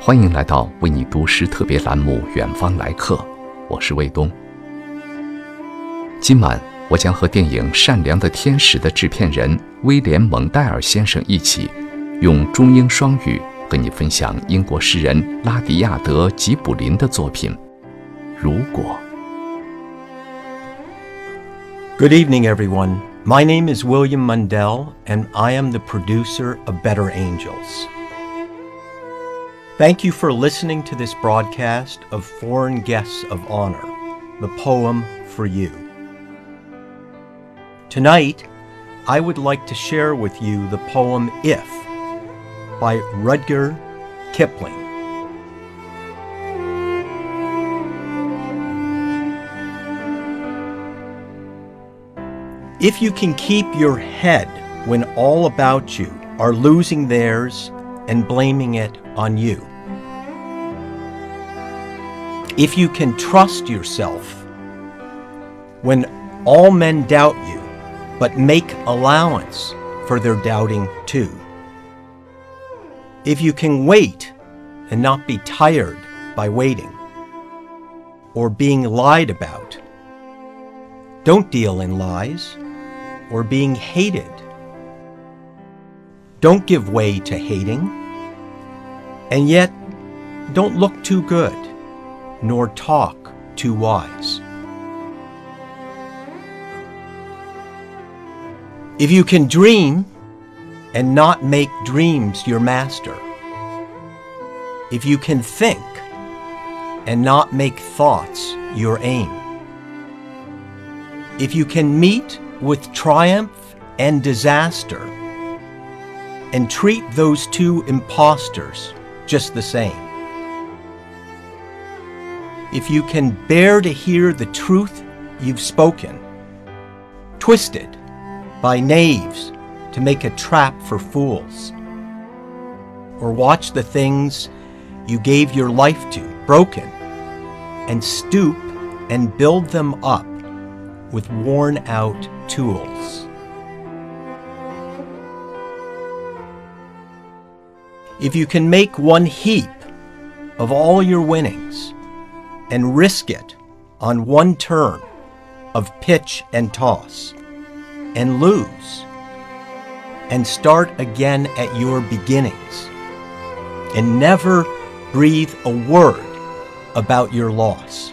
欢迎来到为你读诗特别栏目《远方来客》，我是卫东。今晚我将和电影《善良的天使》的制片人威廉·蒙代尔先生一起，用中英双语和你分享英国诗人拉迪亚德·吉卜林的作品《如果》。Good evening, everyone. My name is William Mundell, and I am the producer of Better Angels. Thank you for listening to this broadcast of Foreign Guests of Honor, the poem for you. Tonight, I would like to share with you the poem If by Rudyard Kipling. If you can keep your head when all about you are losing theirs and blaming it on you. If you can trust yourself when all men doubt you, but make allowance for their doubting too. If you can wait and not be tired by waiting or being lied about. Don't deal in lies or being hated. Don't give way to hating. And yet, don't look too good, nor talk too wise. If you can dream and not make dreams your master, if you can think and not make thoughts your aim, if you can meet with triumph and disaster and treat those two impostors just the same. If you can bear to hear the truth you've spoken, twisted by knaves to make a trap for fools, or watch the things you gave your life to broken, and stoop and build them up with worn out tools. If you can make one heap of all your winnings and risk it on one turn of pitch and toss and lose and start again at your beginnings and never breathe a word about your loss.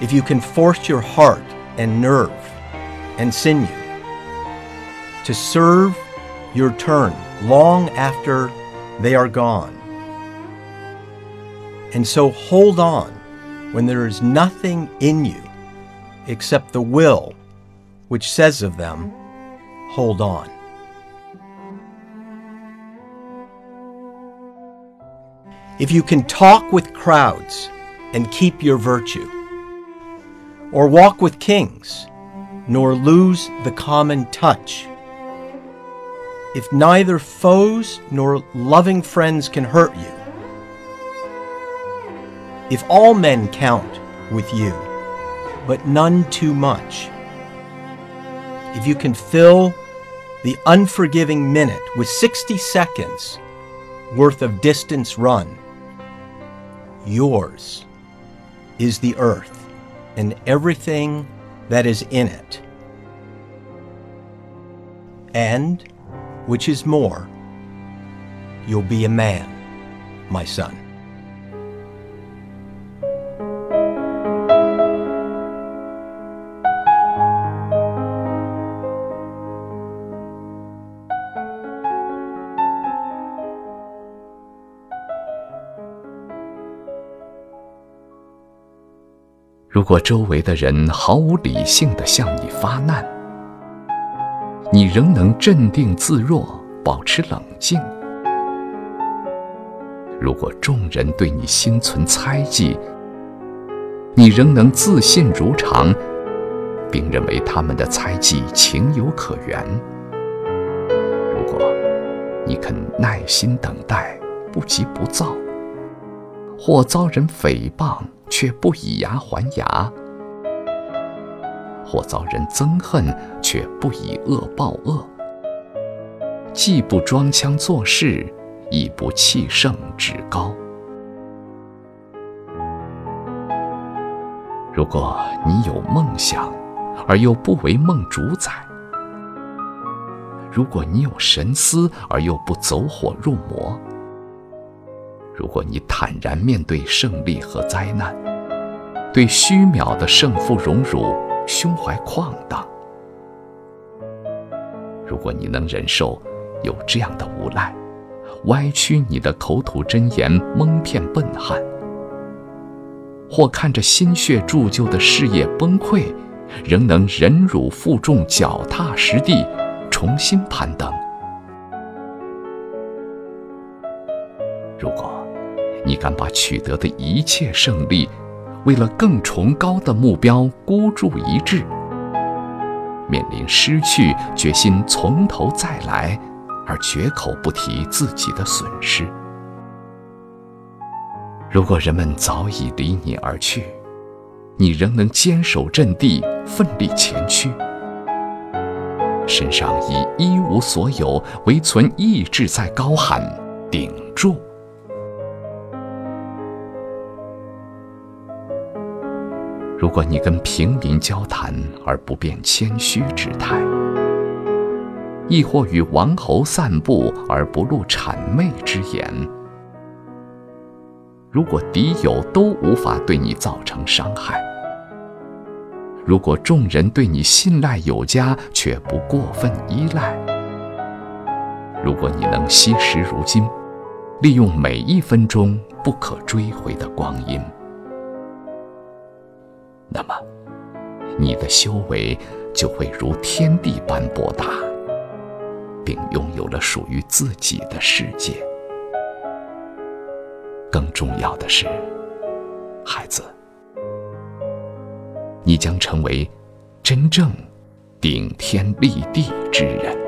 If you can force your heart and nerve and sinew to serve your turn long after they are gone. And so hold on when there is nothing in you except the will which says of them, hold on. If you can talk with crowds and keep your virtue, or walk with kings, nor lose the common touch, if neither foes nor loving friends can hurt you, if all men count with you, but none too much, if you can fill the unforgiving minute with 60 seconds worth of distance run, yours is the earth and everything that is in it. And, which is more, you'll be a man, my son. 如果周围的人毫无理性的向你发难，你仍能镇定自若，保持冷静。如果众人对你心存猜忌，你仍能自信如常，并认为他们的猜忌情有可原。如果你肯耐心等待，不急不躁，或遭人诽谤却不以牙还牙，或遭人憎恨却不以恶报恶，既不装腔作势。亦不气盛志高。如果你有梦想，而又不为梦主宰；如果你有神思，而又不走火入魔；如果你坦然面对胜利和灾难，对虚渺的胜负荣辱胸怀旷荡；如果你能忍受有这样的无赖，歪曲你的口吐真言，蒙骗笨汉；或看着心血铸就的事业崩溃，仍能忍辱负重，脚踏实地，重新攀登。如果你敢把取得的一切胜利，为了更崇高的目标孤注一掷，面临失去，决心从头再来。而绝口不提自己的损失。如果人们早已离你而去，你仍能坚守阵地，奋力前驱，身上以一无所有，唯存意志在高喊：顶住！如果你跟平民交谈而不变谦虚之态，亦或与王侯散步而不露谄媚之言，如果敌友都无法对你造成伤害，如果众人对你信赖有加却不过分依赖，如果你能惜时如金，利用每一分钟不可追回的光阴，那么你的修为就会如天地般博大。并拥有了属于自己的世界。更重要的是，孩子，你将成为真正顶天立地之人。